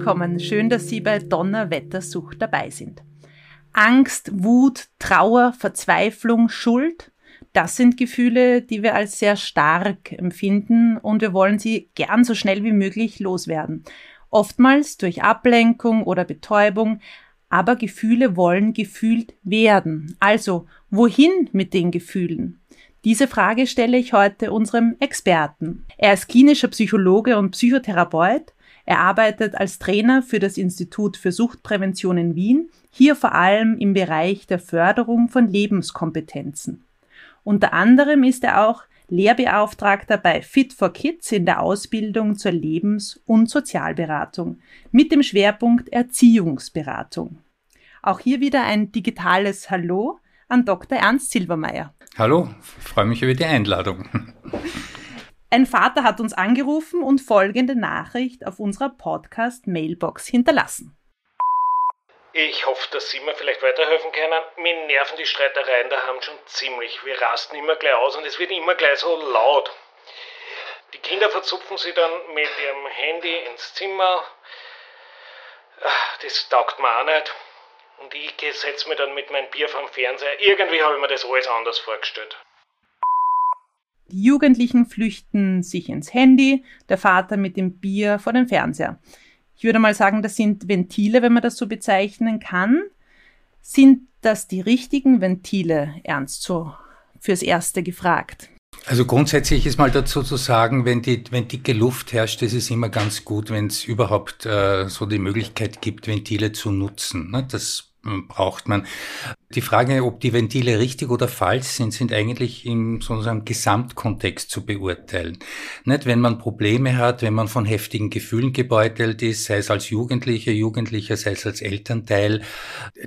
Willkommen, schön, dass Sie bei Donnerwettersucht dabei sind. Angst, Wut, Trauer, Verzweiflung, Schuld, das sind Gefühle, die wir als sehr stark empfinden und wir wollen sie gern so schnell wie möglich loswerden. Oftmals durch Ablenkung oder Betäubung, aber Gefühle wollen gefühlt werden. Also, wohin mit den Gefühlen? Diese Frage stelle ich heute unserem Experten. Er ist klinischer Psychologe und Psychotherapeut, er arbeitet als Trainer für das Institut für Suchtprävention in Wien, hier vor allem im Bereich der Förderung von Lebenskompetenzen. Unter anderem ist er auch Lehrbeauftragter bei Fit for Kids in der Ausbildung zur Lebens- und Sozialberatung mit dem Schwerpunkt Erziehungsberatung. Auch hier wieder ein digitales Hallo an Dr. Ernst Silbermeier. Hallo, freue mich über die Einladung. Ein Vater hat uns angerufen und folgende Nachricht auf unserer Podcast-Mailbox hinterlassen. Ich hoffe, dass Sie mir vielleicht weiterhelfen können. Mir nerven die Streitereien daheim schon ziemlich. Wir rasten immer gleich aus und es wird immer gleich so laut. Die Kinder verzupfen sie dann mit ihrem Handy ins Zimmer. Ah, das taugt mir auch nicht. Und ich setze mich dann mit meinem Bier vom Fernseher. Irgendwie habe ich mir das alles anders vorgestellt. Die Jugendlichen flüchten sich ins Handy, der Vater mit dem Bier vor dem Fernseher. Ich würde mal sagen, das sind Ventile, wenn man das so bezeichnen kann. Sind das die richtigen Ventile, Ernst, so fürs Erste gefragt? Also grundsätzlich ist mal dazu zu sagen, wenn, die, wenn dicke Luft herrscht, ist es immer ganz gut, wenn es überhaupt äh, so die Möglichkeit gibt, Ventile zu nutzen. Ne? Das hm, braucht man. Die Frage, ob die Ventile richtig oder falsch sind, sind eigentlich im sozusagen Gesamtkontext zu beurteilen. Nicht, wenn man Probleme hat, wenn man von heftigen Gefühlen gebeutelt ist, sei es als Jugendlicher, Jugendlicher, sei es als Elternteil.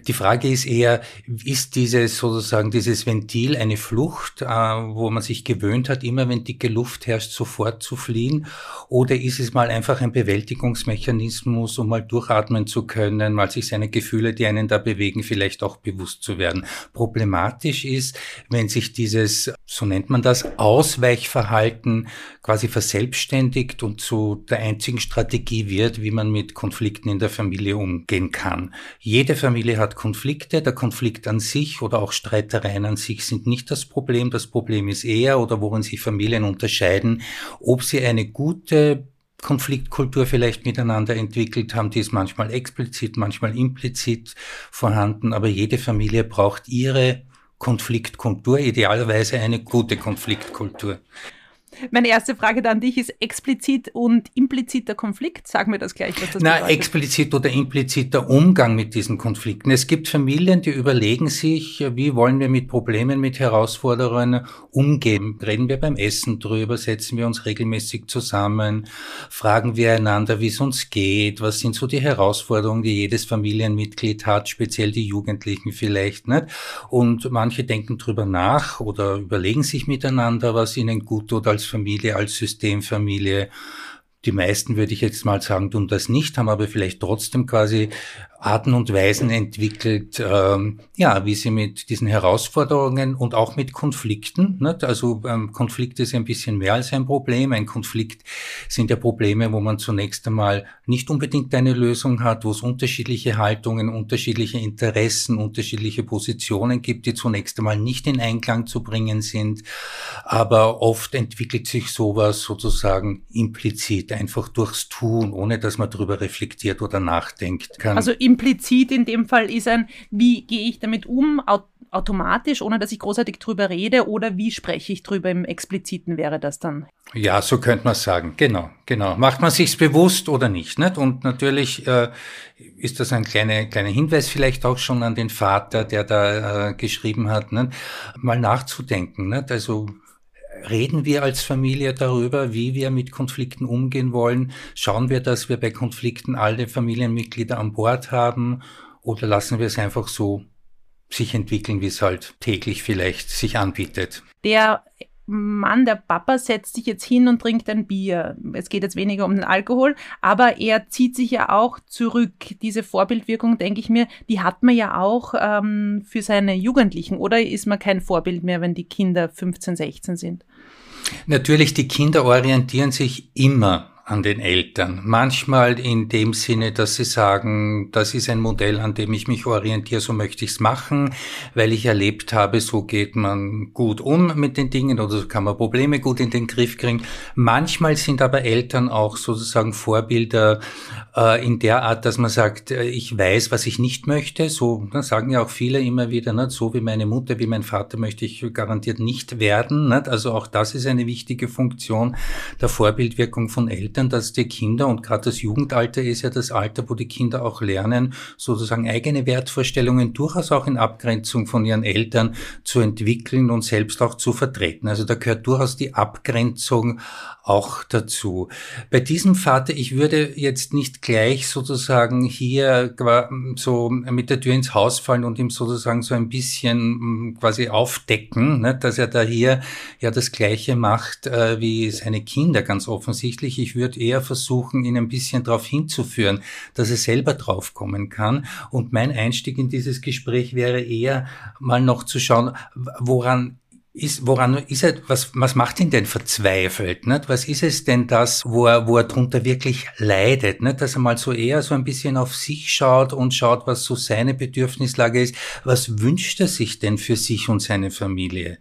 Die Frage ist eher, ist dieses sozusagen dieses Ventil eine Flucht, äh, wo man sich gewöhnt hat, immer wenn dicke Luft herrscht, sofort zu fliehen? Oder ist es mal einfach ein Bewältigungsmechanismus, um mal durchatmen zu können, mal sich seine Gefühle, die einen da bewegen, vielleicht auch bewusst zu werden. Problematisch ist, wenn sich dieses, so nennt man das, Ausweichverhalten quasi verselbstständigt und zu der einzigen Strategie wird, wie man mit Konflikten in der Familie umgehen kann. Jede Familie hat Konflikte. Der Konflikt an sich oder auch Streitereien an sich sind nicht das Problem. Das Problem ist eher oder worin sich Familien unterscheiden, ob sie eine gute Konfliktkultur vielleicht miteinander entwickelt haben. Die ist manchmal explizit, manchmal implizit vorhanden, aber jede Familie braucht ihre Konfliktkultur, idealerweise eine gute Konfliktkultur. Meine erste Frage dann an dich ist explizit und impliziter Konflikt. Sag mir das gleich, was das Na, bedeutet. explizit oder impliziter Umgang mit diesen Konflikten. Es gibt Familien, die überlegen sich, wie wollen wir mit Problemen, mit Herausforderungen umgehen. Reden wir beim Essen drüber, setzen wir uns regelmäßig zusammen, fragen wir einander, wie es uns geht, was sind so die Herausforderungen, die jedes Familienmitglied hat, speziell die Jugendlichen vielleicht, nicht? Und manche denken drüber nach oder überlegen sich miteinander, was ihnen gut tut als Familie, als Systemfamilie. Die meisten, würde ich jetzt mal sagen, tun das nicht, haben aber vielleicht trotzdem quasi Arten und Weisen entwickelt, ähm, ja, wie sie mit diesen Herausforderungen und auch mit Konflikten, nicht? also ähm, Konflikt ist ein bisschen mehr als ein Problem. Ein Konflikt sind ja Probleme, wo man zunächst einmal nicht unbedingt eine Lösung hat, wo es unterschiedliche Haltungen, unterschiedliche Interessen, unterschiedliche Positionen gibt, die zunächst einmal nicht in Einklang zu bringen sind. Aber oft entwickelt sich sowas sozusagen implizit, einfach durchs Tun, ohne dass man darüber reflektiert oder nachdenkt. Kann. Also implizit in dem Fall ist ein, wie gehe ich damit um, automatisch, ohne dass ich großartig drüber rede, oder wie spreche ich drüber im Expliziten wäre das dann? Ja, so könnte man sagen. Genau, genau. Macht man sich's bewusst oder nicht? nicht? Und natürlich äh, ist das ein kleiner kleiner Hinweis vielleicht auch schon an den Vater, der da äh, geschrieben hat, nicht? mal nachzudenken. Nicht? Also Reden wir als Familie darüber, wie wir mit Konflikten umgehen wollen? Schauen wir, dass wir bei Konflikten alle Familienmitglieder an Bord haben? oder lassen wir es einfach so sich entwickeln, wie es halt täglich vielleicht sich anbietet. Der Mann, der Papa setzt sich jetzt hin und trinkt ein Bier. Es geht jetzt weniger um den Alkohol, aber er zieht sich ja auch zurück. Diese Vorbildwirkung, denke ich mir, die hat man ja auch ähm, für seine Jugendlichen. Oder ist man kein Vorbild mehr, wenn die Kinder 15, 16 sind? Natürlich, die Kinder orientieren sich immer an den Eltern. Manchmal in dem Sinne, dass sie sagen, das ist ein Modell, an dem ich mich orientiere, so möchte ich es machen, weil ich erlebt habe, so geht man gut um mit den Dingen oder so kann man Probleme gut in den Griff kriegen. Manchmal sind aber Eltern auch sozusagen Vorbilder äh, in der Art, dass man sagt, äh, ich weiß, was ich nicht möchte. So ne, sagen ja auch viele immer wieder, ne, so wie meine Mutter, wie mein Vater möchte ich garantiert nicht werden. Ne? Also auch das ist eine wichtige Funktion der Vorbildwirkung von Eltern. Eltern, dass die Kinder und gerade das Jugendalter ist ja das Alter, wo die Kinder auch lernen, sozusagen eigene Wertvorstellungen durchaus auch in Abgrenzung von ihren Eltern zu entwickeln und selbst auch zu vertreten. Also da gehört durchaus die Abgrenzung auch dazu. Bei diesem Vater, ich würde jetzt nicht gleich sozusagen hier so mit der Tür ins Haus fallen und ihm sozusagen so ein bisschen hm, quasi aufdecken, ne, dass er da hier ja das Gleiche macht äh, wie seine Kinder ganz offensichtlich. Ich würde eher versuchen, ihn ein bisschen darauf hinzuführen, dass er selber draufkommen kann. Und mein Einstieg in dieses Gespräch wäre eher mal noch zu schauen, woran ist, woran ist er, was, was macht ihn denn verzweifelt? Nicht? Was ist es denn das, wo er, wo er drunter wirklich leidet? Nicht? Dass er mal so eher so ein bisschen auf sich schaut und schaut, was so seine Bedürfnislage ist. Was wünscht er sich denn für sich und seine Familie?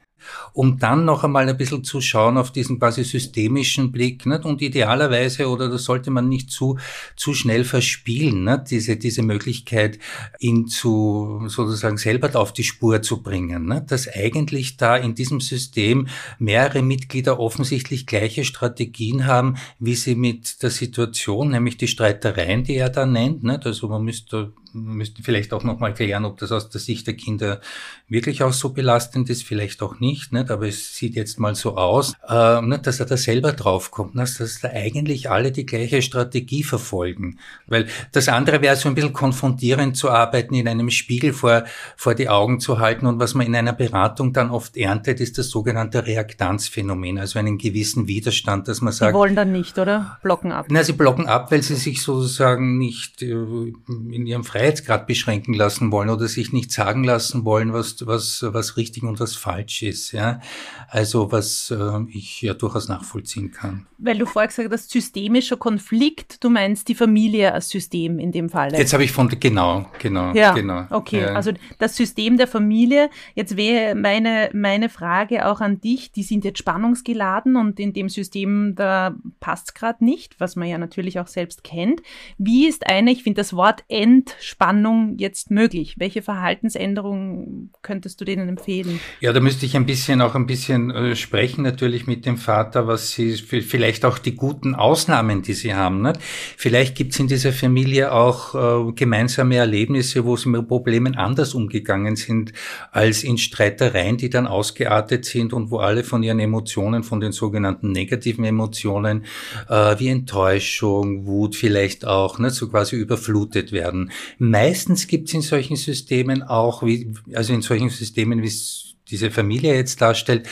Um dann noch einmal ein bisschen zu schauen auf diesen quasi systemischen Blick nicht? und idealerweise oder das sollte man nicht zu zu schnell verspielen nicht? diese diese Möglichkeit ihn zu sozusagen selber auf die Spur zu bringen nicht? dass eigentlich da in diesem System mehrere Mitglieder offensichtlich gleiche Strategien haben wie sie mit der Situation nämlich die Streitereien die er da nennt nicht? also man müsste müssten vielleicht auch nochmal klären, ob das aus der Sicht der Kinder wirklich auch so belastend ist, vielleicht auch nicht, nicht? aber es sieht jetzt mal so aus, äh, nicht, dass er da selber draufkommt, dass, dass da eigentlich alle die gleiche Strategie verfolgen. Weil das andere wäre so ein bisschen konfrontierend zu arbeiten, in einem Spiegel vor, vor die Augen zu halten und was man in einer Beratung dann oft erntet, ist das sogenannte Reaktanzphänomen, also einen gewissen Widerstand, dass man sagt... Sie wollen dann nicht, oder? Blocken ab. Na, sie blocken ab, weil sie sich sozusagen nicht äh, in ihrem Freien Freiheitsgrad beschränken lassen wollen oder sich nicht sagen lassen wollen, was, was, was richtig und was falsch ist. Ja? Also was äh, ich ja durchaus nachvollziehen kann. Weil du vorher gesagt hast, systemischer Konflikt, du meinst die Familie als System in dem Fall. Jetzt habe ich von, genau, genau, ja, genau. Okay, ja. also das System der Familie. Jetzt wäre meine, meine Frage auch an dich, die sind jetzt spannungsgeladen und in dem System, da passt gerade nicht, was man ja natürlich auch selbst kennt. Wie ist eine, ich finde das Wort End Spannung jetzt möglich? Welche Verhaltensänderungen könntest du denen empfehlen? Ja, da müsste ich ein bisschen auch ein bisschen äh, sprechen natürlich mit dem Vater, was sie vielleicht auch die guten Ausnahmen, die sie haben. Nicht? Vielleicht gibt es in dieser Familie auch äh, gemeinsame Erlebnisse, wo sie mit Problemen anders umgegangen sind als in Streitereien, die dann ausgeartet sind und wo alle von ihren Emotionen, von den sogenannten negativen Emotionen äh, wie Enttäuschung, Wut vielleicht auch, nicht, so quasi überflutet werden. Meistens gibt es in solchen Systemen auch, wie, also in solchen Systemen, wie es diese Familie jetzt darstellt,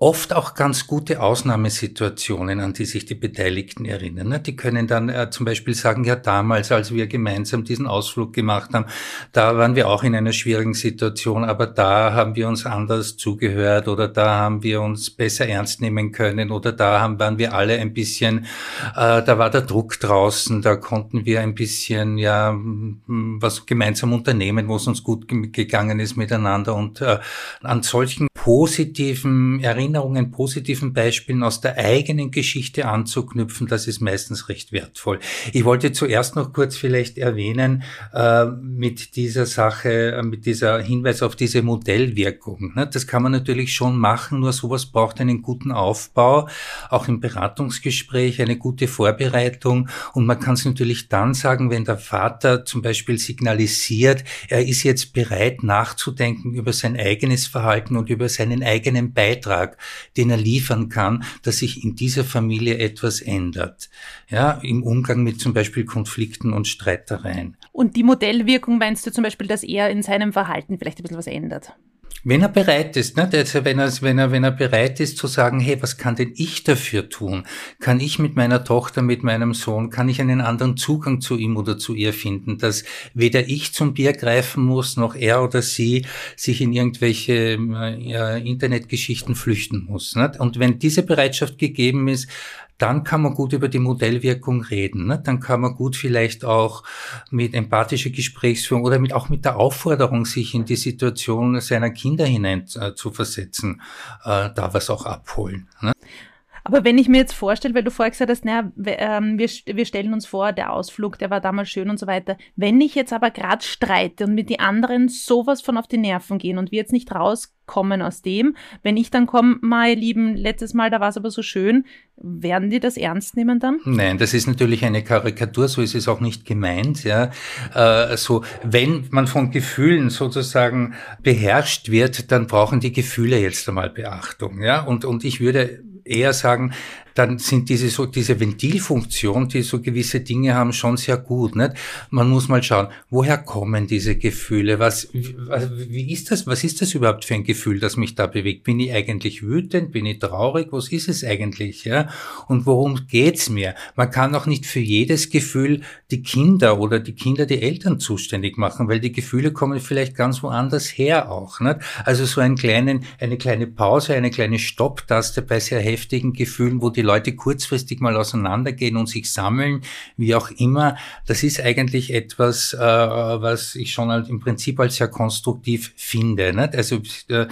oft auch ganz gute Ausnahmesituationen, an die sich die Beteiligten erinnern. Ne? Die können dann äh, zum Beispiel sagen, ja damals, als wir gemeinsam diesen Ausflug gemacht haben, da waren wir auch in einer schwierigen Situation, aber da haben wir uns anders zugehört oder da haben wir uns besser ernst nehmen können oder da haben, waren wir alle ein bisschen, äh, da war der Druck draußen, da konnten wir ein bisschen ja was gemeinsam unternehmen, wo es uns gut gegangen ist miteinander und äh, an solchen positiven Erinnerungen, positiven Beispielen aus der eigenen Geschichte anzuknüpfen, das ist meistens recht wertvoll. Ich wollte zuerst noch kurz vielleicht erwähnen, äh, mit dieser Sache, äh, mit dieser Hinweis auf diese Modellwirkung. Ne? Das kann man natürlich schon machen, nur sowas braucht einen guten Aufbau, auch im Beratungsgespräch, eine gute Vorbereitung. Und man kann es natürlich dann sagen, wenn der Vater zum Beispiel signalisiert, er ist jetzt bereit nachzudenken über sein eigenes Verhalten und über seinen eigenen Beitrag, den er liefern kann, dass sich in dieser Familie etwas ändert. Ja, im Umgang mit zum Beispiel Konflikten und Streitereien. Und die Modellwirkung meinst du zum Beispiel, dass er in seinem Verhalten vielleicht ein bisschen was ändert? Wenn er bereit ist, ne, also wenn er, wenn er, wenn er bereit ist zu sagen, hey, was kann denn ich dafür tun? Kann ich mit meiner Tochter, mit meinem Sohn, kann ich einen anderen Zugang zu ihm oder zu ihr finden, dass weder ich zum Bier greifen muss, noch er oder sie sich in irgendwelche äh, Internetgeschichten flüchten muss. Ne? Und wenn diese Bereitschaft gegeben ist, dann kann man gut über die Modellwirkung reden. Ne? Dann kann man gut vielleicht auch mit empathischer Gesprächsführung oder mit, auch mit der Aufforderung, sich in die Situation seiner Kinder hinein äh, zu versetzen, äh, da was auch abholen. Ne? Aber wenn ich mir jetzt vorstelle, weil du vorher gesagt hast, naja, ähm, wir, wir stellen uns vor, der Ausflug, der war damals schön und so weiter. Wenn ich jetzt aber gerade streite und mit die anderen sowas von auf die Nerven gehen und wir jetzt nicht rauskommen aus dem, wenn ich dann komme, mein Lieben, letztes Mal, da war es aber so schön, werden die das ernst nehmen dann? Nein, das ist natürlich eine Karikatur, so ist es auch nicht gemeint. Ja, äh, so wenn man von Gefühlen sozusagen beherrscht wird, dann brauchen die Gefühle jetzt einmal Beachtung. Ja, und und ich würde eher sagen, dann sind diese so diese Ventilfunktion, die so gewisse Dinge haben, schon sehr gut. Nicht? Man muss mal schauen, woher kommen diese Gefühle? Was, wie ist das? Was ist das überhaupt für ein Gefühl, das mich da bewegt? Bin ich eigentlich wütend? Bin ich traurig? Was ist es eigentlich? Ja? Und worum geht's mir? Man kann auch nicht für jedes Gefühl die Kinder oder die Kinder die Eltern zuständig machen, weil die Gefühle kommen vielleicht ganz woanders her auch. Nicht? Also so einen kleinen, eine kleine Pause, eine kleine Stopptaste bei sehr heftigen Gefühlen, wo die Leute kurzfristig mal auseinandergehen und sich sammeln, wie auch immer, das ist eigentlich etwas, äh, was ich schon als, im Prinzip als sehr konstruktiv finde. Nicht? Also äh,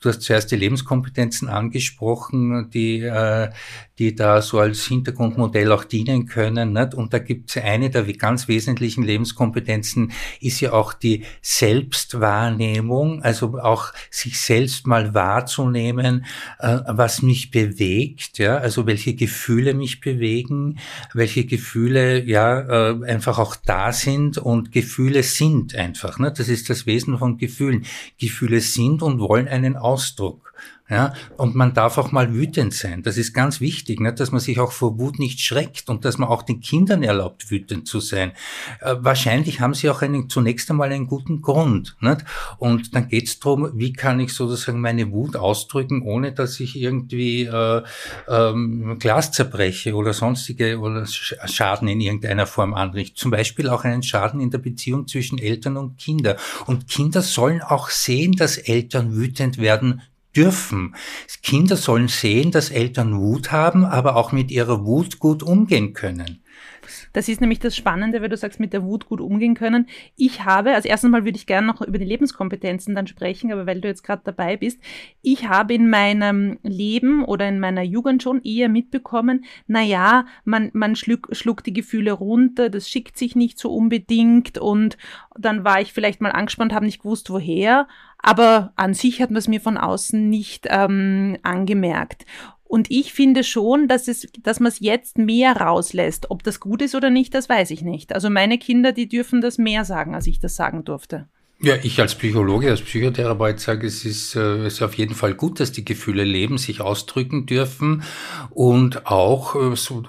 Du hast zuerst die Lebenskompetenzen angesprochen, die, äh, die da so als Hintergrundmodell auch dienen können. Nicht? Und da gibt es eine der ganz wesentlichen Lebenskompetenzen, ist ja auch die Selbstwahrnehmung, also auch sich selbst mal wahrzunehmen, äh, was mich bewegt, ja, also welche Gefühle mich bewegen, welche Gefühle ja äh, einfach auch da sind und Gefühle sind einfach. Ne? Das ist das Wesen von Gefühlen. Gefühle sind und wollen einen Ausdruck. Ja, und man darf auch mal wütend sein. Das ist ganz wichtig, nicht? dass man sich auch vor Wut nicht schreckt und dass man auch den Kindern erlaubt, wütend zu sein. Äh, wahrscheinlich haben sie auch einen, zunächst einmal einen guten Grund. Nicht? Und dann geht es darum, wie kann ich sozusagen meine Wut ausdrücken, ohne dass ich irgendwie äh, ähm, Glas zerbreche oder sonstige oder Schaden in irgendeiner Form anrichte. Zum Beispiel auch einen Schaden in der Beziehung zwischen Eltern und Kinder. Und Kinder sollen auch sehen, dass Eltern wütend werden dürfen. Kinder sollen sehen, dass Eltern Wut haben, aber auch mit ihrer Wut gut umgehen können. Das ist nämlich das Spannende, weil du sagst, mit der Wut gut umgehen können. Ich habe, also erstens mal würde ich gerne noch über die Lebenskompetenzen dann sprechen, aber weil du jetzt gerade dabei bist, ich habe in meinem Leben oder in meiner Jugend schon eher mitbekommen, na ja, man, man schluck, schluckt die Gefühle runter, das schickt sich nicht so unbedingt und dann war ich vielleicht mal angespannt, habe nicht gewusst, woher, aber an sich hat man es mir von außen nicht ähm, angemerkt. Und ich finde schon, dass es, dass man es jetzt mehr rauslässt. Ob das gut ist oder nicht, das weiß ich nicht. Also meine Kinder, die dürfen das mehr sagen, als ich das sagen durfte. Ja, ich als Psychologe, als Psychotherapeut sage, es ist, äh, es ist auf jeden Fall gut, dass die Gefühle leben, sich ausdrücken dürfen und auch, äh, so,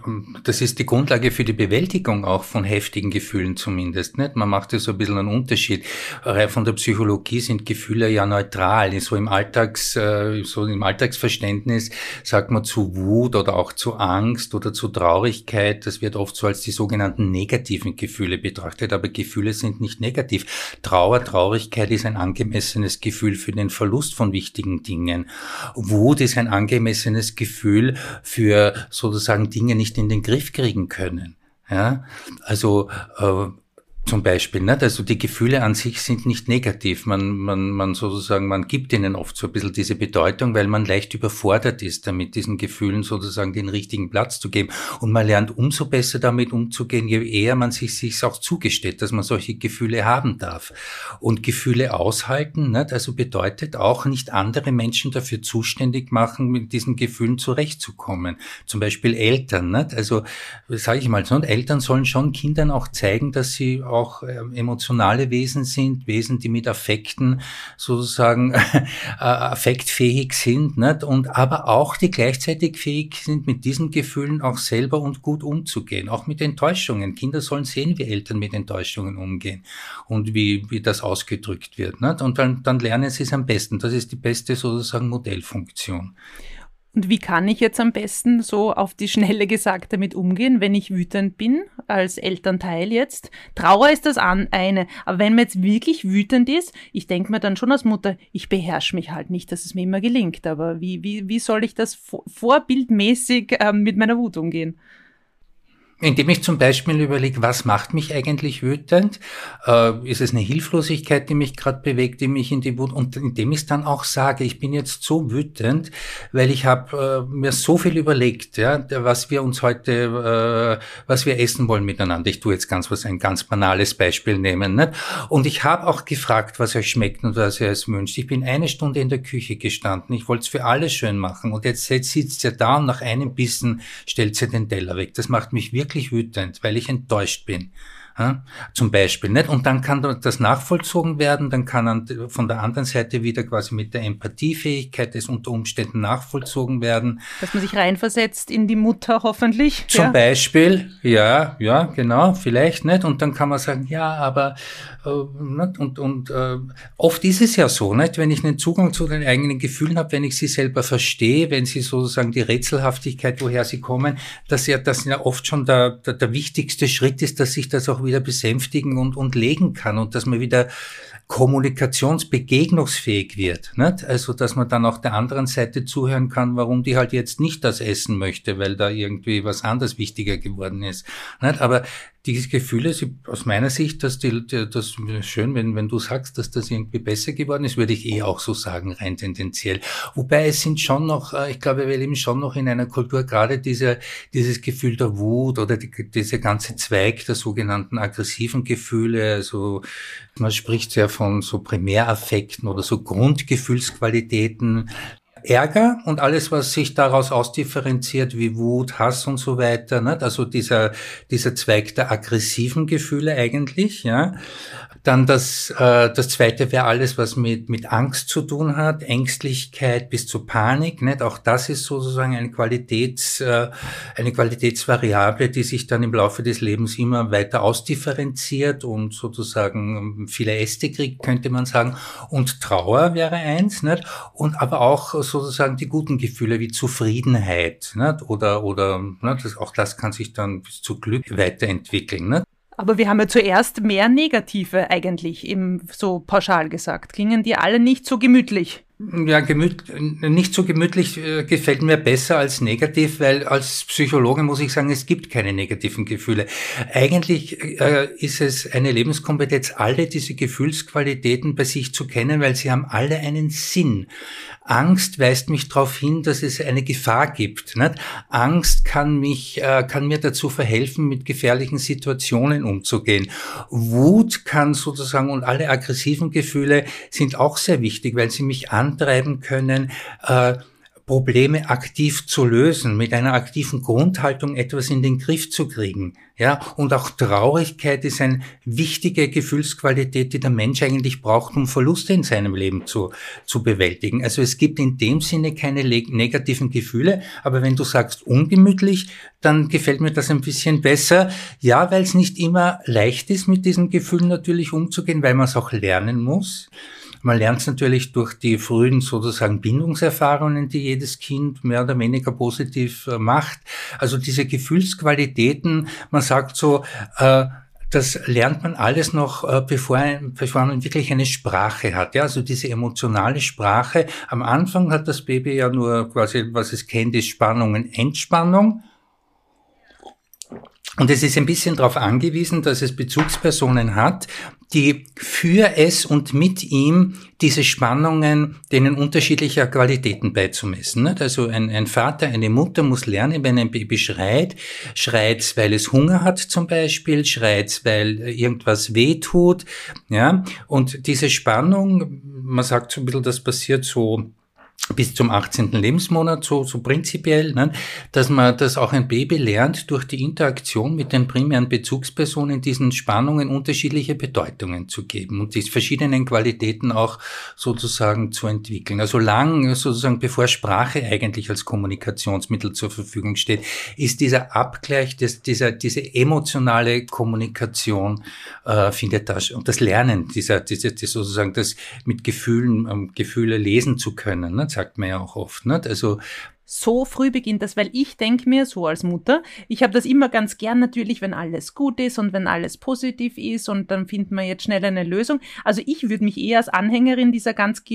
das ist die Grundlage für die Bewältigung auch von heftigen Gefühlen zumindest. Nicht? Man macht ja so ein bisschen einen Unterschied. Rein von der Psychologie sind Gefühle ja neutral. So im Alltags, äh, so im Alltagsverständnis sagt man zu Wut oder auch zu Angst oder zu Traurigkeit. Das wird oft so als die sogenannten negativen Gefühle betrachtet, aber Gefühle sind nicht negativ. Trauer, Trauer Traurigkeit ist ein angemessenes Gefühl für den Verlust von wichtigen Dingen. Wut ist ein angemessenes Gefühl für sozusagen Dinge nicht in den Griff kriegen können. Ja, also äh, zum Beispiel. Nicht? Also die Gefühle an sich sind nicht negativ. Man, man, man sozusagen, man gibt ihnen oft so ein bisschen diese Bedeutung, weil man leicht überfordert ist, damit diesen Gefühlen sozusagen den richtigen Platz zu geben. Und man lernt umso besser damit umzugehen, je eher man sich sich auch zugesteht, dass man solche Gefühle haben darf. Und Gefühle aushalten, nicht? also bedeutet auch nicht andere Menschen dafür zuständig machen, mit diesen Gefühlen zurechtzukommen. Zum Beispiel Eltern. Nicht? Also sage ich mal so, Eltern sollen schon Kindern auch zeigen, dass sie äh, emotionale Wesen sind, Wesen, die mit Affekten sozusagen äh, affektfähig sind, nicht? und aber auch die gleichzeitig fähig sind, mit diesen Gefühlen auch selber und gut umzugehen, auch mit Enttäuschungen. Kinder sollen sehen, wie Eltern mit Enttäuschungen umgehen und wie, wie das ausgedrückt wird. Nicht? Und dann, dann lernen sie es am besten. Das ist die beste sozusagen Modellfunktion. Und wie kann ich jetzt am besten so auf die Schnelle gesagt damit umgehen, wenn ich wütend bin, als Elternteil jetzt? Trauer ist das eine, aber wenn man jetzt wirklich wütend ist, ich denke mir dann schon als Mutter, ich beherrsche mich halt nicht, dass es mir immer gelingt, aber wie, wie, wie soll ich das vorbildmäßig äh, mit meiner Wut umgehen? Indem ich zum Beispiel überlege, was macht mich eigentlich wütend? Äh, ist es eine Hilflosigkeit, die mich gerade bewegt, die mich in die Wut? Und indem ich dann auch sage, ich bin jetzt so wütend, weil ich habe äh, mir so viel überlegt, ja, was wir uns heute, äh, was wir essen wollen miteinander. Ich tue jetzt ganz was, ein ganz banales Beispiel nehmen. Nicht? Und ich habe auch gefragt, was euch schmeckt und was ihr es wünscht. Ich bin eine Stunde in der Küche gestanden. Ich wollte es für alle schön machen. Und jetzt, jetzt sitzt ihr da und nach einem Bissen stellt sie den Teller weg. Das macht mich wirklich wirklich wütend, weil ich enttäuscht bin. Ja, zum Beispiel nicht. Und dann kann das nachvollzogen werden, dann kann von der anderen Seite wieder quasi mit der Empathiefähigkeit des unter Umständen nachvollzogen werden. Dass man sich reinversetzt in die Mutter hoffentlich. Zum ja. Beispiel, ja, ja, genau, vielleicht nicht. Und dann kann man sagen, ja, aber äh, nicht? und, und äh, oft ist es ja so, nicht? wenn ich einen Zugang zu den eigenen Gefühlen habe, wenn ich sie selber verstehe, wenn sie sozusagen die Rätselhaftigkeit, woher sie kommen, dass ja das ja oft schon der, der, der wichtigste Schritt ist, dass sich das auch wieder besänftigen und, und legen kann und dass man wieder kommunikationsbegegnungsfähig wird. Nicht? Also, dass man dann auch der anderen Seite zuhören kann, warum die halt jetzt nicht das essen möchte, weil da irgendwie was anderes wichtiger geworden ist. Nicht? Aber diese Gefühle, aus meiner Sicht, dass die, das schön, wenn, wenn du sagst, dass das irgendwie besser geworden ist, würde ich eh auch so sagen, rein tendenziell. Wobei es sind schon noch, äh, ich glaube, wir leben schon noch in einer Kultur, gerade diese, dieses Gefühl der Wut oder die, diese ganze Zweig der sogenannten aggressiven Gefühle, also man spricht ja von so Primäraffekten oder so Grundgefühlsqualitäten, Ärger und alles, was sich daraus ausdifferenziert, wie Wut, Hass und so weiter, nicht? also dieser, dieser Zweig der aggressiven Gefühle eigentlich, ja. Dann das, äh, das zweite wäre alles, was mit, mit Angst zu tun hat, Ängstlichkeit bis zu Panik, nicht? Auch das ist sozusagen eine Qualitäts, äh, eine Qualitätsvariable, die sich dann im Laufe des Lebens immer weiter ausdifferenziert und sozusagen viele Äste kriegt, könnte man sagen. Und Trauer wäre eins, nicht? Und aber auch sozusagen die guten Gefühle wie Zufriedenheit nicht? oder, oder nicht? Das, auch das kann sich dann bis zu Glück weiterentwickeln. Nicht? Aber wir haben ja zuerst mehr Negative eigentlich, im, so pauschal gesagt. Klingen die alle nicht so gemütlich? Ja, gemüt, nicht so gemütlich äh, gefällt mir besser als negativ, weil als Psychologe muss ich sagen, es gibt keine negativen Gefühle. Eigentlich äh, ist es eine Lebenskompetenz, alle diese Gefühlsqualitäten bei sich zu kennen, weil sie haben alle einen Sinn. Angst weist mich darauf hin, dass es eine Gefahr gibt. Nicht? Angst kann mich, äh, kann mir dazu verhelfen, mit gefährlichen Situationen umzugehen. Wut kann sozusagen und alle aggressiven Gefühle sind auch sehr wichtig, weil sie mich an antreiben können, äh, Probleme aktiv zu lösen, mit einer aktiven Grundhaltung etwas in den Griff zu kriegen. Ja, und auch Traurigkeit ist eine wichtige Gefühlsqualität, die der Mensch eigentlich braucht, um Verluste in seinem Leben zu, zu bewältigen. Also es gibt in dem Sinne keine negativen Gefühle, aber wenn du sagst ungemütlich, dann gefällt mir das ein bisschen besser. Ja, weil es nicht immer leicht ist, mit diesen Gefühlen natürlich umzugehen, weil man es auch lernen muss. Man lernt es natürlich durch die frühen sozusagen Bindungserfahrungen, die jedes Kind mehr oder weniger positiv äh, macht. Also diese Gefühlsqualitäten, man sagt so, äh, das lernt man alles noch, äh, bevor, bevor man wirklich eine Sprache hat. Ja, also diese emotionale Sprache. Am Anfang hat das Baby ja nur quasi, was es kennt, ist Spannung und Entspannung. Und es ist ein bisschen darauf angewiesen, dass es Bezugspersonen hat, die für es und mit ihm diese Spannungen, denen unterschiedlicher Qualitäten beizumessen. Also ein, ein Vater, eine Mutter muss lernen, wenn ein Baby schreit, schreit weil es Hunger hat zum Beispiel, schreit weil irgendwas weh tut. Ja? Und diese Spannung, man sagt so ein bisschen, das passiert so bis zum 18. Lebensmonat, so, so prinzipiell, ne? dass man, dass auch ein Baby lernt, durch die Interaktion mit den primären Bezugspersonen diesen Spannungen unterschiedliche Bedeutungen zu geben und die verschiedenen Qualitäten auch sozusagen zu entwickeln. Also lang, sozusagen, bevor Sprache eigentlich als Kommunikationsmittel zur Verfügung steht, ist dieser Abgleich, des, dieser, diese emotionale Kommunikation äh, findet da und das Lernen, dieser, dieser, sozusagen das mit Gefühlen, ähm, Gefühle lesen zu können, ne? Sagt man ja auch oft. Nicht? Also so früh beginnt das, weil ich denke mir so als Mutter, ich habe das immer ganz gern natürlich, wenn alles gut ist und wenn alles positiv ist und dann finden wir jetzt schnell eine Lösung. Also ich würde mich eher als Anhängerin dieser ganz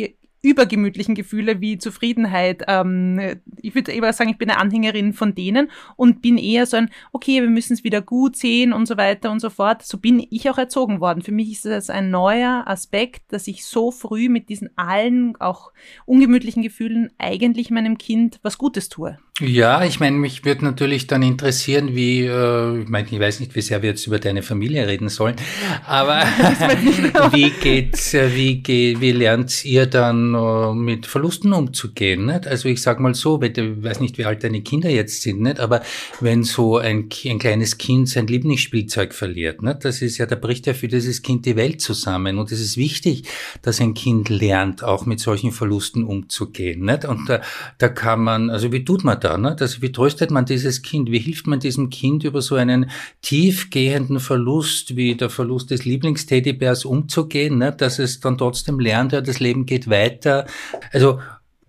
übergemütlichen Gefühle wie Zufriedenheit. Ähm, ich würde eher sagen, ich bin eine Anhängerin von denen und bin eher so ein, okay, wir müssen es wieder gut sehen und so weiter und so fort. So bin ich auch erzogen worden. Für mich ist das ein neuer Aspekt, dass ich so früh mit diesen allen auch ungemütlichen Gefühlen eigentlich meinem Kind was Gutes tue. Ja, ich meine, mich würde natürlich dann interessieren, wie, äh, ich meine, ich weiß nicht, wie sehr wir jetzt über deine Familie reden sollen, aber wie geht's, äh, wie geht, wie lernt ihr dann äh, mit Verlusten umzugehen? Nicht? Also ich sag mal so, ich weiß nicht, wie alt deine Kinder jetzt sind, nicht? aber wenn so ein, ein kleines Kind sein Lieblingsspielzeug verliert, nicht? das ist ja, da bricht ja für dieses Kind die Welt zusammen und es ist wichtig, dass ein Kind lernt, auch mit solchen Verlusten umzugehen. Nicht? Und da, da kann man, also wie tut man da? Ne? Das, wie tröstet man dieses Kind? Wie hilft man diesem Kind über so einen tiefgehenden Verlust wie der Verlust des Lieblingsteddybärs umzugehen, ne? dass es dann trotzdem lernt, ja, das Leben geht weiter. Also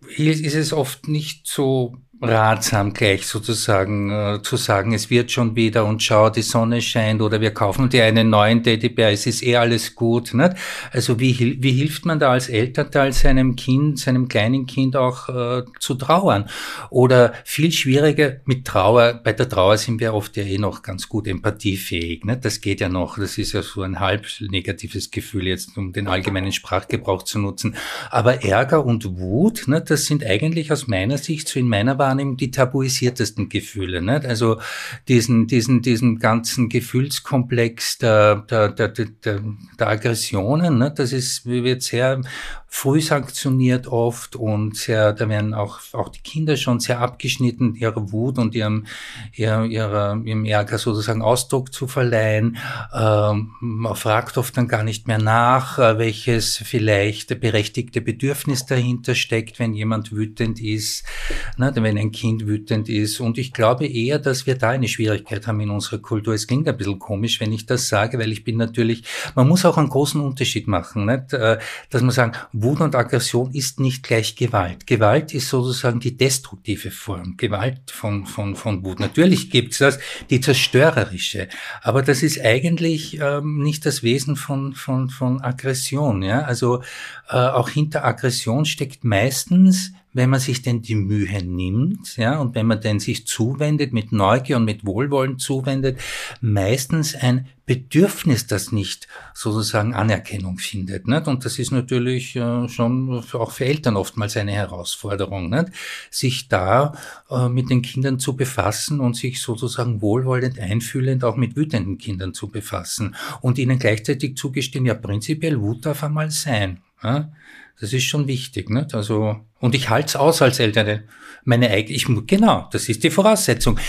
hier ist es oft nicht so ratsam, gleich sozusagen äh, zu sagen, es wird schon wieder und schau, die Sonne scheint oder wir kaufen dir einen neuen Teddybär, es ist eh alles gut. Nicht? Also wie, wie hilft man da als Elternteil seinem Kind, seinem kleinen Kind auch äh, zu trauern? Oder viel schwieriger mit Trauer, bei der Trauer sind wir oft ja eh noch ganz gut empathiefähig. Nicht? Das geht ja noch, das ist ja so ein halb negatives Gefühl jetzt, um den allgemeinen Sprachgebrauch zu nutzen. Aber Ärger und Wut, nicht? das sind eigentlich aus meiner Sicht, so in meiner Wahrnehmung, wahrnehme, die tabuisiertesten Gefühle. Nicht? Also diesen, diesen, diesen ganzen Gefühlskomplex der, der, der, der, der Aggressionen, nicht? das ist, wird sehr früh sanktioniert oft und sehr, da werden auch, auch die Kinder schon sehr abgeschnitten, ihrer Wut und ihrem, ihrer, ihrer, ihrem Ärger sozusagen Ausdruck zu verleihen. Ähm, man fragt oft dann gar nicht mehr nach, äh, welches vielleicht berechtigte Bedürfnis dahinter steckt, wenn jemand wütend ist, ne, wenn ein Kind wütend ist. Und ich glaube eher, dass wir da eine Schwierigkeit haben in unserer Kultur. Es klingt ein bisschen komisch, wenn ich das sage, weil ich bin natürlich, man muss auch einen großen Unterschied machen, nicht? Äh, dass man sagen, Wut und Aggression ist nicht gleich Gewalt. Gewalt ist sozusagen die destruktive Form. Gewalt von, von, von Wut. Natürlich gibt's das, die zerstörerische. Aber das ist eigentlich ähm, nicht das Wesen von, von, von Aggression. Ja? Also äh, auch hinter Aggression steckt meistens wenn man sich denn die Mühe nimmt, ja, und wenn man denn sich zuwendet, mit Neugier und mit Wohlwollen zuwendet, meistens ein Bedürfnis, das nicht sozusagen Anerkennung findet. Nicht? Und das ist natürlich äh, schon auch für Eltern oftmals eine Herausforderung, nicht? sich da äh, mit den Kindern zu befassen und sich sozusagen wohlwollend, einfühlend auch mit wütenden Kindern zu befassen und ihnen gleichzeitig zugestehen, ja prinzipiell Wut darf einmal sein. Ja? Das ist schon wichtig, nicht? Also, und ich halte es aus als Eltern. Meine eigene, ich, genau, das ist die Voraussetzung.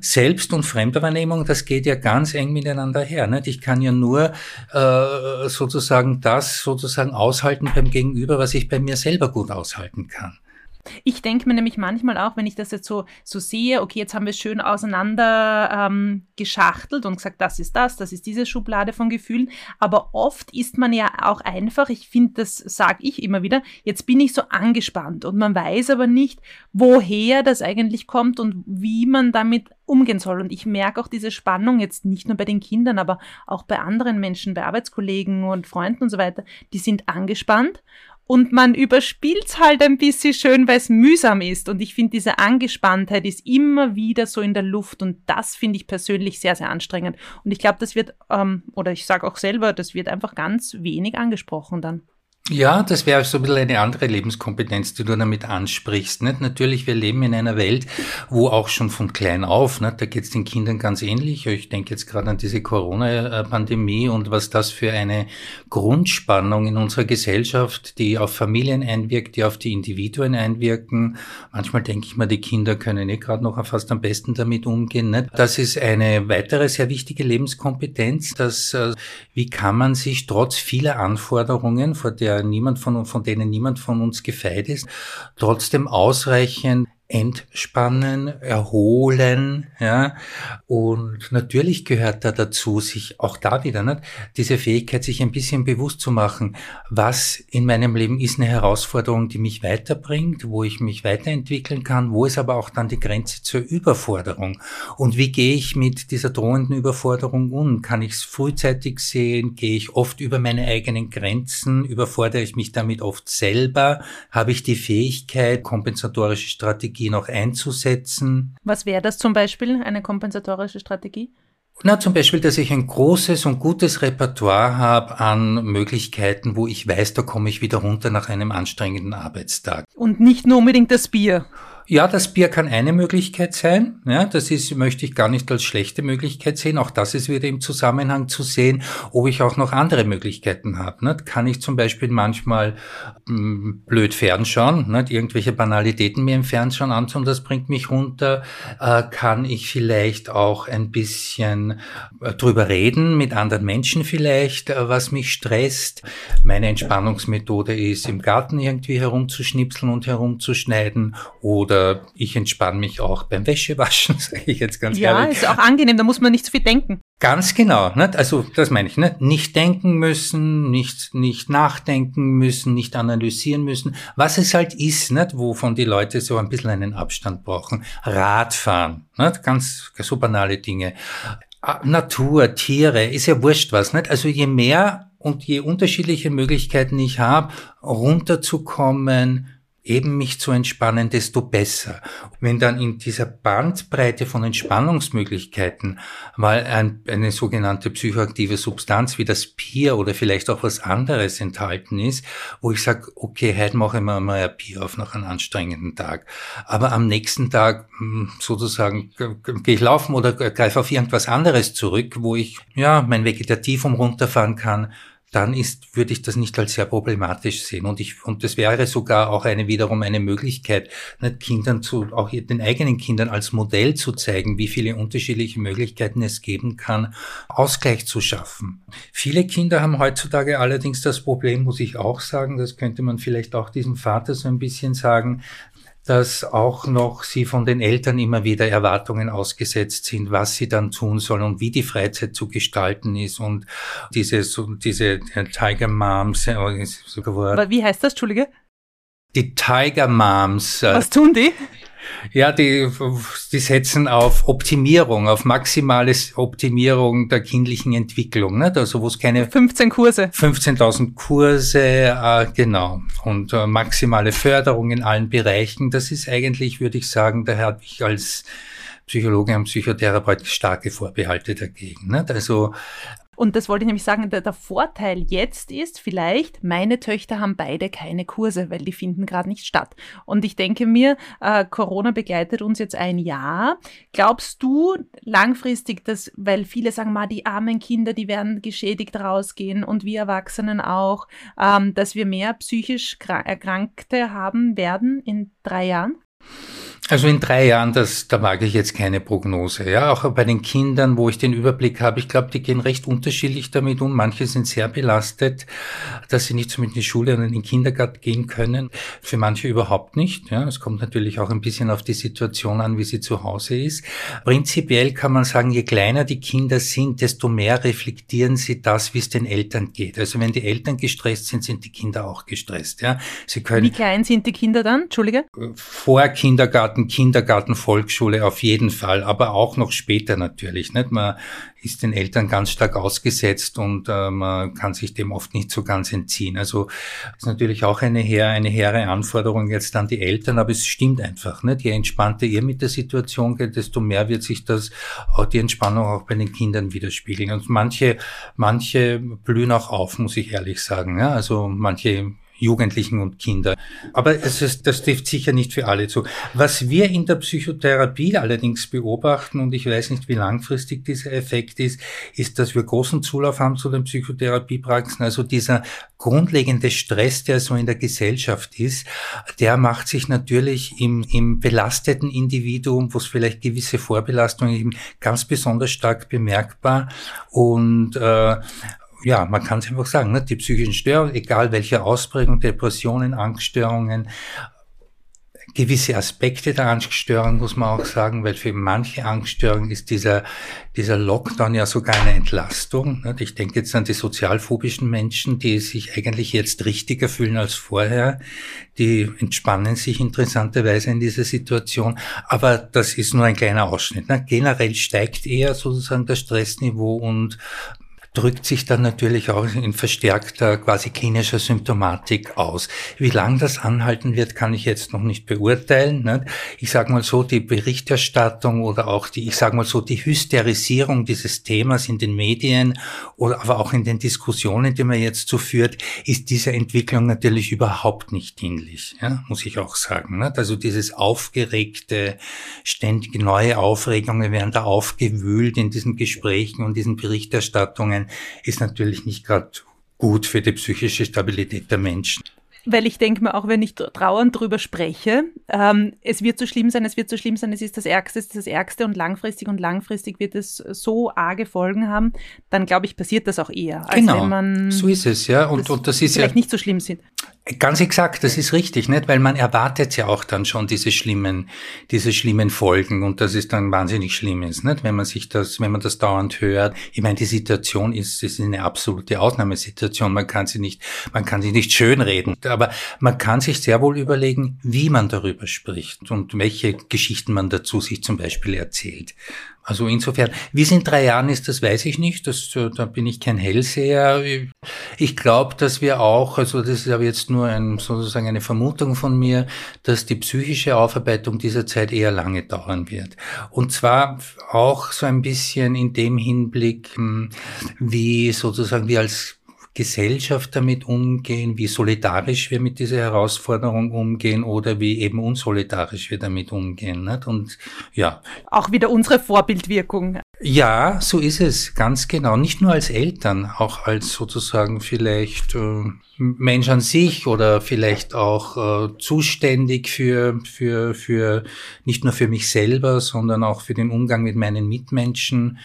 Selbst- und Fremdwahrnehmung, das geht ja ganz eng miteinander her. Ich kann ja nur äh, sozusagen das sozusagen aushalten beim Gegenüber, was ich bei mir selber gut aushalten kann. Ich denke mir nämlich manchmal auch, wenn ich das jetzt so, so sehe, okay, jetzt haben wir es schön auseinander ähm, geschachtelt und gesagt, das ist das, das ist diese Schublade von Gefühlen. Aber oft ist man ja auch einfach, ich finde, das sage ich immer wieder, jetzt bin ich so angespannt und man weiß aber nicht, woher das eigentlich kommt und wie man damit umgehen soll. Und ich merke auch diese Spannung jetzt nicht nur bei den Kindern, aber auch bei anderen Menschen, bei Arbeitskollegen und Freunden und so weiter. Die sind angespannt und man überspielt es halt ein bisschen schön, weil es mühsam ist. Und ich finde, diese Angespanntheit ist immer wieder so in der Luft und das finde ich persönlich sehr, sehr anstrengend. Und ich glaube, das wird, ähm, oder ich sage auch selber, das wird einfach ganz wenig angesprochen dann. Ja, das wäre so ein bisschen eine andere Lebenskompetenz, die du damit ansprichst. Nicht? Natürlich, wir leben in einer Welt, wo auch schon von klein auf, nicht? da geht es den Kindern ganz ähnlich. Ich denke jetzt gerade an diese Corona-Pandemie und was das für eine Grundspannung in unserer Gesellschaft, die auf Familien einwirkt, die auf die Individuen einwirken. Manchmal denke ich mal, die Kinder können eh gerade noch fast am besten damit umgehen. Nicht? Das ist eine weitere sehr wichtige Lebenskompetenz, dass äh, wie kann man sich trotz vieler Anforderungen, vor der der niemand von, von denen niemand von uns gefeit ist, trotzdem ausreichend entspannen, erholen, ja. Und natürlich gehört da dazu, sich auch da wieder, nicht, diese Fähigkeit, sich ein bisschen bewusst zu machen, was in meinem Leben ist eine Herausforderung, die mich weiterbringt, wo ich mich weiterentwickeln kann, wo ist aber auch dann die Grenze zur Überforderung? Und wie gehe ich mit dieser drohenden Überforderung um? Kann ich es frühzeitig sehen? Gehe ich oft über meine eigenen Grenzen? Überfordere ich mich damit oft selber? Habe ich die Fähigkeit, kompensatorische Strategien Strategie noch einzusetzen. Was wäre das zum Beispiel, eine kompensatorische Strategie? Na, zum Beispiel, dass ich ein großes und gutes Repertoire habe an Möglichkeiten, wo ich weiß, da komme ich wieder runter nach einem anstrengenden Arbeitstag. Und nicht nur unbedingt das Bier. Ja, das Bier kann eine Möglichkeit sein. Ja, das ist, möchte ich gar nicht als schlechte Möglichkeit sehen. Auch das ist wieder im Zusammenhang zu sehen, ob ich auch noch andere Möglichkeiten habe. Nicht? Kann ich zum Beispiel manchmal mh, hm, blöd fernschauen, nicht? irgendwelche Banalitäten mir im Fernschauen anschauen, das bringt mich runter. Äh, kann ich vielleicht auch ein bisschen äh, drüber reden mit anderen Menschen vielleicht, äh, was mich stresst. Meine Entspannungsmethode ist, im Garten irgendwie herumzuschnipseln und herumzuschneiden oder oder ich entspanne mich auch beim Wäschewaschen, sage ich jetzt ganz ja, ehrlich. Ja, ist auch angenehm, da muss man nicht so viel denken. Ganz genau, nicht? also das meine ich, nicht? nicht denken müssen, nicht, nicht nachdenken müssen, nicht analysieren müssen, was es halt ist, nicht? wovon die Leute so ein bisschen einen Abstand brauchen. Radfahren, nicht? ganz so banale Dinge. Ah, Natur, Tiere, ist ja wurscht was, nicht? Also je mehr und je unterschiedliche Möglichkeiten ich habe, runterzukommen, eben mich zu entspannen, desto besser. Wenn dann in dieser Bandbreite von Entspannungsmöglichkeiten mal ein, eine sogenannte psychoaktive Substanz wie das Bier oder vielleicht auch was anderes enthalten ist, wo ich sage, okay, heute mache ich mir mal ein Bier auf nach einem anstrengenden Tag. Aber am nächsten Tag hm, sozusagen gehe ich laufen oder greife auf irgendwas anderes zurück, wo ich ja mein Vegetativum runterfahren kann, dann ist, würde ich das nicht als sehr problematisch sehen. Und ich, und das wäre sogar auch eine wiederum eine Möglichkeit, nicht Kindern zu, auch den eigenen Kindern als Modell zu zeigen, wie viele unterschiedliche Möglichkeiten es geben kann, Ausgleich zu schaffen. Viele Kinder haben heutzutage allerdings das Problem, muss ich auch sagen, das könnte man vielleicht auch diesem Vater so ein bisschen sagen, dass auch noch sie von den Eltern immer wieder Erwartungen ausgesetzt sind, was sie dann tun sollen und wie die Freizeit zu gestalten ist und diese, so, diese Tiger Moms. Äh, Aber wie heißt das, Entschuldige? Die Tiger Moms. Äh, was tun die? Ja, die, die setzen auf Optimierung, auf maximales Optimierung der kindlichen Entwicklung. Nicht? Also wo es keine 15 Kurse. 15.000 Kurse, äh, genau. Und äh, maximale Förderung in allen Bereichen. Das ist eigentlich, würde ich sagen, daher habe ich als Psychologe und Psychotherapeut starke Vorbehalte dagegen. Nicht? Also und das wollte ich nämlich sagen, der, der, Vorteil jetzt ist vielleicht, meine Töchter haben beide keine Kurse, weil die finden gerade nicht statt. Und ich denke mir, äh, Corona begleitet uns jetzt ein Jahr. Glaubst du langfristig, dass, weil viele sagen mal, die armen Kinder, die werden geschädigt rausgehen und wir Erwachsenen auch, ähm, dass wir mehr psychisch Erkrankte haben werden in drei Jahren? Also in drei Jahren, das, da wage ich jetzt keine Prognose. Ja, auch bei den Kindern, wo ich den Überblick habe, ich glaube, die gehen recht unterschiedlich damit um. Manche sind sehr belastet, dass sie nicht so mit in die Schule und in den Kindergarten gehen können. Für manche überhaupt nicht. Ja, es kommt natürlich auch ein bisschen auf die Situation an, wie sie zu Hause ist. Prinzipiell kann man sagen, je kleiner die Kinder sind, desto mehr reflektieren sie das, wie es den Eltern geht. Also wenn die Eltern gestresst sind, sind die Kinder auch gestresst. Ja, sie können. Wie klein sind die Kinder dann? Entschuldige. Vor Kindergarten Garten, Kindergarten, Volksschule auf jeden Fall, aber auch noch später natürlich. Nicht? Man ist den Eltern ganz stark ausgesetzt und äh, man kann sich dem oft nicht so ganz entziehen. Also ist natürlich auch eine, eine hehre Anforderung jetzt an die Eltern, aber es stimmt einfach. Nicht? Je entspannter ihr mit der Situation geht, desto mehr wird sich das, die Entspannung auch bei den Kindern widerspiegeln. Und manche, manche blühen auch auf, muss ich ehrlich sagen. Ja? Also manche Jugendlichen und Kinder. Aber es ist, das trifft sicher nicht für alle zu. Was wir in der Psychotherapie allerdings beobachten, und ich weiß nicht, wie langfristig dieser Effekt ist, ist, dass wir großen Zulauf haben zu den Psychotherapiepraxen. Also dieser grundlegende Stress, der so in der Gesellschaft ist, der macht sich natürlich im, im belasteten Individuum, wo es vielleicht gewisse Vorbelastungen eben ganz besonders stark bemerkbar. Und äh, ja, man kann es einfach sagen, ne? die psychischen Störungen, egal welche Ausprägung, Depressionen, Angststörungen, gewisse Aspekte der Angststörung, muss man auch sagen, weil für manche Angststörungen ist dieser, dieser Lockdown ja sogar eine Entlastung. Ich denke jetzt an die sozialphobischen Menschen, die sich eigentlich jetzt richtiger fühlen als vorher. Die entspannen sich interessanterweise in dieser Situation. Aber das ist nur ein kleiner Ausschnitt. Generell steigt eher sozusagen das Stressniveau und drückt sich dann natürlich auch in verstärkter quasi klinischer Symptomatik aus. Wie lang das anhalten wird, kann ich jetzt noch nicht beurteilen. Nicht? Ich sage mal so, die Berichterstattung oder auch die, ich sage mal so, die Hysterisierung dieses Themas in den Medien oder aber auch in den Diskussionen, die man jetzt so führt, ist dieser Entwicklung natürlich überhaupt nicht dienlich, ja? muss ich auch sagen. Nicht? Also dieses aufgeregte, ständige neue Aufregungen werden da aufgewühlt in diesen Gesprächen und diesen Berichterstattungen sein, ist natürlich nicht gerade gut für die psychische Stabilität der Menschen. Weil ich denke mir auch, wenn ich trauernd drüber spreche, ähm, es wird so schlimm sein, es wird so schlimm sein, es ist das Ärgste, es ist das Ärgste und langfristig und langfristig wird es so arge Folgen haben, dann glaube ich, passiert das auch eher. Als genau, wenn man so ist es, ja. Und, das und das ist vielleicht ja, nicht so schlimm sind. Ganz exakt, das ist richtig, nicht? Weil man erwartet ja auch dann schon diese schlimmen, diese schlimmen Folgen und das ist dann wahnsinnig schlimm ist, nicht? Wenn man sich das, wenn man das dauernd hört. Ich meine, die Situation ist, ist eine absolute Ausnahmesituation. Man kann sie nicht, man kann sie nicht schönreden. Aber man kann sich sehr wohl überlegen, wie man darüber spricht und welche Geschichten man dazu sich zum Beispiel erzählt. Also insofern, wie es in drei Jahren ist, das weiß ich nicht. Das, äh, da bin ich kein Hellseher. Ich glaube, dass wir auch, also das ist aber jetzt nur ein, sozusagen eine Vermutung von mir, dass die psychische Aufarbeitung dieser Zeit eher lange dauern wird. Und zwar auch so ein bisschen in dem Hinblick, hm, wie sozusagen wir als Gesellschaft damit umgehen, wie solidarisch wir mit dieser Herausforderung umgehen oder wie eben unsolidarisch wir damit umgehen. Nicht? Und ja. Auch wieder unsere Vorbildwirkung. Ja, so ist es, ganz genau. Nicht nur als Eltern, auch als sozusagen vielleicht äh, Mensch an sich oder vielleicht auch äh, zuständig für, für, für, nicht nur für mich selber, sondern auch für den Umgang mit meinen Mitmenschen,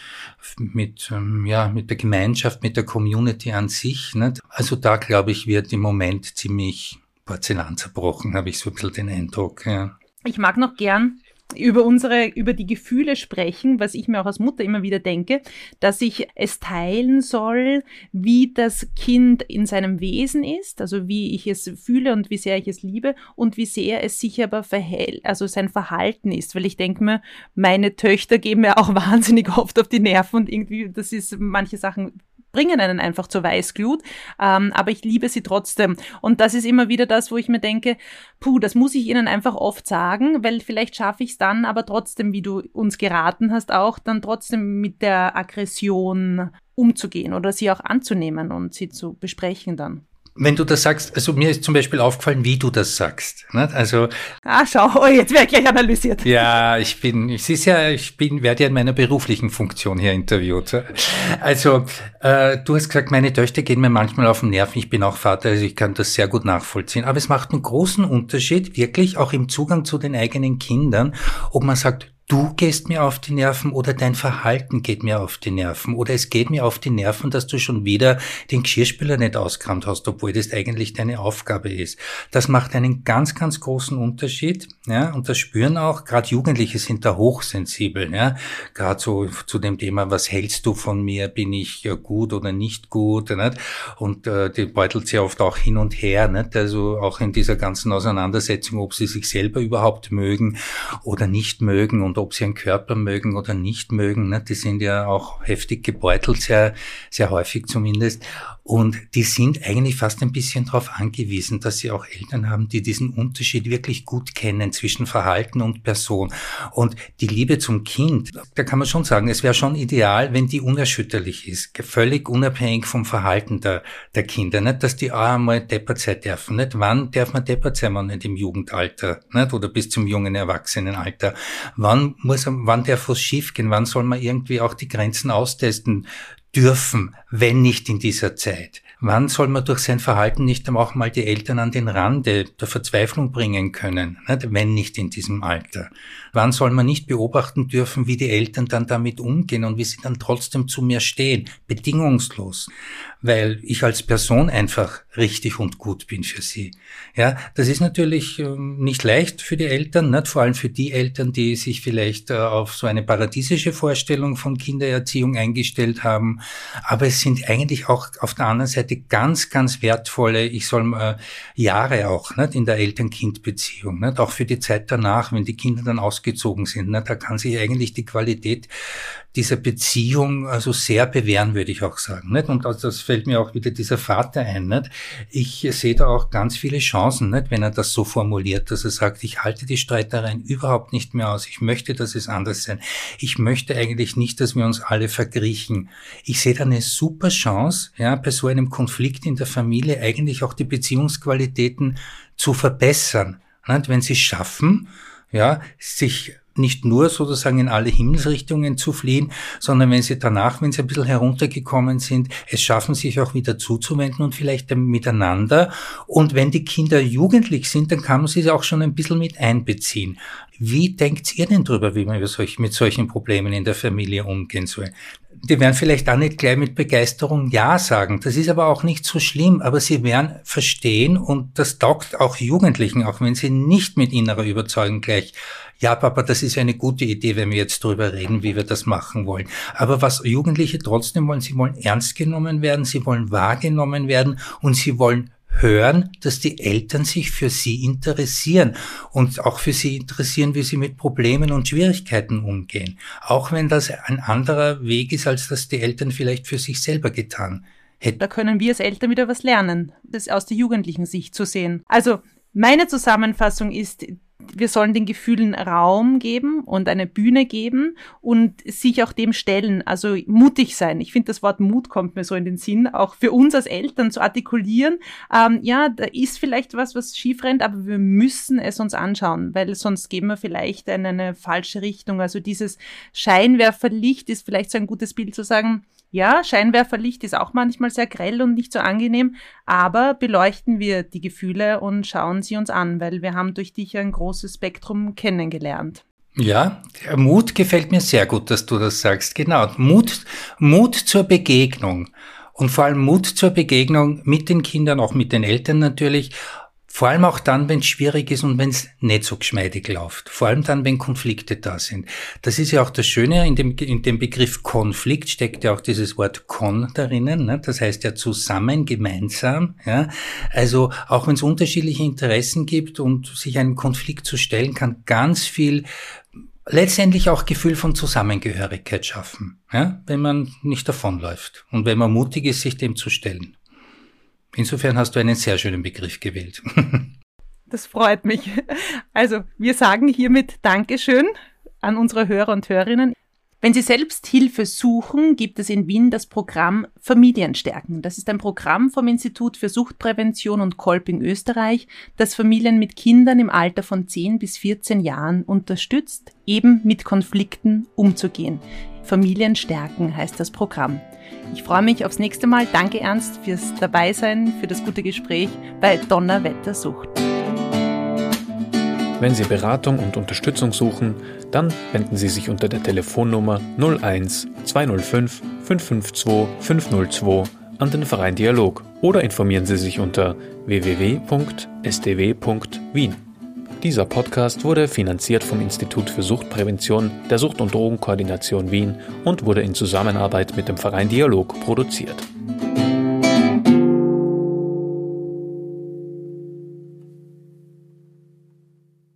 mit, ähm, ja, mit der Gemeinschaft, mit der Community an sich. Nicht? Also da, glaube ich, wird im Moment ziemlich Porzellan zerbrochen, habe ich so ein bisschen den Eindruck. Ja. Ich mag noch gern über unsere, über die Gefühle sprechen, was ich mir auch als Mutter immer wieder denke, dass ich es teilen soll, wie das Kind in seinem Wesen ist, also wie ich es fühle und wie sehr ich es liebe und wie sehr es sich aber verhält, also sein Verhalten ist, weil ich denke mir, meine Töchter geben mir auch wahnsinnig oft auf die Nerven und irgendwie, das ist manche Sachen bringen einen einfach zur Weißglut, ähm, aber ich liebe sie trotzdem. Und das ist immer wieder das, wo ich mir denke, puh, das muss ich ihnen einfach oft sagen, weil vielleicht schaffe ich es dann, aber trotzdem, wie du uns geraten hast, auch dann trotzdem mit der Aggression umzugehen oder sie auch anzunehmen und sie zu besprechen dann wenn du das sagst, also mir ist zum Beispiel aufgefallen, wie du das sagst. Nicht? Also ah, schau, oh, jetzt werde ich gleich analysiert. Ja, ich bin, ich siehst ja, ich bin, werde ja in meiner beruflichen Funktion hier interviewt. Also äh, du hast gesagt, meine Töchter gehen mir manchmal auf den Nerven. Ich bin auch Vater, also ich kann das sehr gut nachvollziehen. Aber es macht einen großen Unterschied, wirklich auch im Zugang zu den eigenen Kindern, ob man sagt, du gehst mir auf die Nerven oder dein Verhalten geht mir auf die Nerven oder es geht mir auf die Nerven, dass du schon wieder den Geschirrspüler nicht auskramt hast, obwohl das eigentlich deine Aufgabe ist. Das macht einen ganz, ganz großen Unterschied, ja, und das spüren auch, gerade Jugendliche sind da hochsensibel, ja, gerade so zu dem Thema, was hältst du von mir, bin ich gut oder nicht gut, nicht? und äh, die beutelt sehr oft auch hin und her, nicht? also auch in dieser ganzen Auseinandersetzung, ob sie sich selber überhaupt mögen oder nicht mögen und ob sie ihren Körper mögen oder nicht mögen. Ne? Die sind ja auch heftig gebeutelt, sehr, sehr häufig zumindest. Und die sind eigentlich fast ein bisschen darauf angewiesen, dass sie auch Eltern haben, die diesen Unterschied wirklich gut kennen zwischen Verhalten und Person. Und die Liebe zum Kind, da kann man schon sagen, es wäre schon ideal, wenn die unerschütterlich ist, völlig unabhängig vom Verhalten der, der Kinder. Nicht, dass die auch einmal deppert sein dürfen. Nicht? Wann darf man deppert sein, man nicht im Jugendalter nicht? oder bis zum jungen Erwachsenenalter? Wann muss, wann darf was schiefgehen? Wann soll man irgendwie auch die Grenzen austesten dürfen, wenn nicht in dieser Zeit? Wann soll man durch sein Verhalten nicht auch mal die Eltern an den Rande der Verzweiflung bringen können, wenn nicht in diesem Alter? Wann soll man nicht beobachten dürfen, wie die Eltern dann damit umgehen und wie sie dann trotzdem zu mir stehen, bedingungslos, weil ich als Person einfach richtig und gut bin für sie? Ja, das ist natürlich ähm, nicht leicht für die Eltern, nicht? vor allem für die Eltern, die sich vielleicht äh, auf so eine paradiesische Vorstellung von Kindererziehung eingestellt haben. Aber es sind eigentlich auch auf der anderen Seite ganz, ganz wertvolle, ich soll äh, Jahre auch nicht, in der Eltern-Kind-Beziehung, nicht, auch für die Zeit danach, wenn die Kinder dann ausgezogen sind. Nicht, da kann sich eigentlich die Qualität dieser Beziehung also sehr bewähren, würde ich auch sagen. Und das fällt mir auch wieder dieser Vater ein. Ich sehe da auch ganz viele Chancen, wenn er das so formuliert, dass er sagt, ich halte die Streitereien überhaupt nicht mehr aus. Ich möchte, dass es anders sein. Ich möchte eigentlich nicht, dass wir uns alle verkriechen. Ich sehe da eine super Chance, ja, bei so einem Konflikt in der Familie eigentlich auch die Beziehungsqualitäten zu verbessern. Wenn sie es schaffen, ja, sich nicht nur sozusagen in alle Himmelsrichtungen zu fliehen, sondern wenn sie danach, wenn sie ein bisschen heruntergekommen sind, es schaffen, sich auch wieder zuzuwenden und vielleicht miteinander. Und wenn die Kinder jugendlich sind, dann kann man sie auch schon ein bisschen mit einbeziehen. Wie denkt ihr denn drüber, wie man mit solchen Problemen in der Familie umgehen soll? Die werden vielleicht auch nicht gleich mit Begeisterung Ja sagen. Das ist aber auch nicht so schlimm, aber sie werden verstehen und das taugt auch Jugendlichen, auch wenn sie nicht mit innerer Überzeugung gleich ja, Papa, das ist eine gute Idee, wenn wir jetzt darüber reden, wie wir das machen wollen. Aber was Jugendliche trotzdem wollen, sie wollen ernst genommen werden, sie wollen wahrgenommen werden und sie wollen hören, dass die Eltern sich für sie interessieren und auch für sie interessieren, wie sie mit Problemen und Schwierigkeiten umgehen. Auch wenn das ein anderer Weg ist, als das die Eltern vielleicht für sich selber getan hätten. Da können wir als Eltern wieder was lernen, das aus der jugendlichen Sicht zu sehen. Also meine Zusammenfassung ist, wir sollen den Gefühlen Raum geben und eine Bühne geben und sich auch dem stellen, also mutig sein. Ich finde, das Wort Mut kommt mir so in den Sinn, auch für uns als Eltern zu artikulieren. Ähm, ja, da ist vielleicht was, was schief rennt, aber wir müssen es uns anschauen, weil sonst gehen wir vielleicht in eine falsche Richtung. Also dieses Scheinwerferlicht ist vielleicht so ein gutes Bild zu sagen, ja, Scheinwerferlicht ist auch manchmal sehr grell und nicht so angenehm, aber beleuchten wir die Gefühle und schauen sie uns an, weil wir haben durch dich ein großes Spektrum kennengelernt. Ja, Mut gefällt mir sehr gut, dass du das sagst. Genau, Mut, Mut zur Begegnung und vor allem Mut zur Begegnung mit den Kindern, auch mit den Eltern natürlich vor allem auch dann, wenn es schwierig ist und wenn es nicht so geschmeidig läuft. Vor allem dann, wenn Konflikte da sind. Das ist ja auch das Schöne, in dem, in dem Begriff Konflikt steckt ja auch dieses Wort Kon darinnen. Ne? Das heißt ja zusammen, gemeinsam. Ja? Also auch wenn es unterschiedliche Interessen gibt und sich einen Konflikt zu stellen, kann ganz viel letztendlich auch Gefühl von Zusammengehörigkeit schaffen, ja? wenn man nicht davonläuft und wenn man mutig ist, sich dem zu stellen. Insofern hast du einen sehr schönen Begriff gewählt. Das freut mich. Also, wir sagen hiermit Dankeschön an unsere Hörer und Hörerinnen. Wenn Sie selbst Hilfe suchen, gibt es in Wien das Programm Familienstärken. Das ist ein Programm vom Institut für Suchtprävention und Kolping Österreich, das Familien mit Kindern im Alter von 10 bis 14 Jahren unterstützt, eben mit Konflikten umzugehen. Familienstärken heißt das Programm. Ich freue mich aufs nächste Mal. Danke Ernst fürs Dabeisein, für das gute Gespräch bei Donnerwetter Sucht. Wenn Sie Beratung und Unterstützung suchen, dann wenden Sie sich unter der Telefonnummer 01 205 552 502 an den Verein Dialog oder informieren Sie sich unter www.sdw.wien. Dieser Podcast wurde finanziert vom Institut für Suchtprävention der Sucht- und Drogenkoordination Wien und wurde in Zusammenarbeit mit dem Verein Dialog produziert.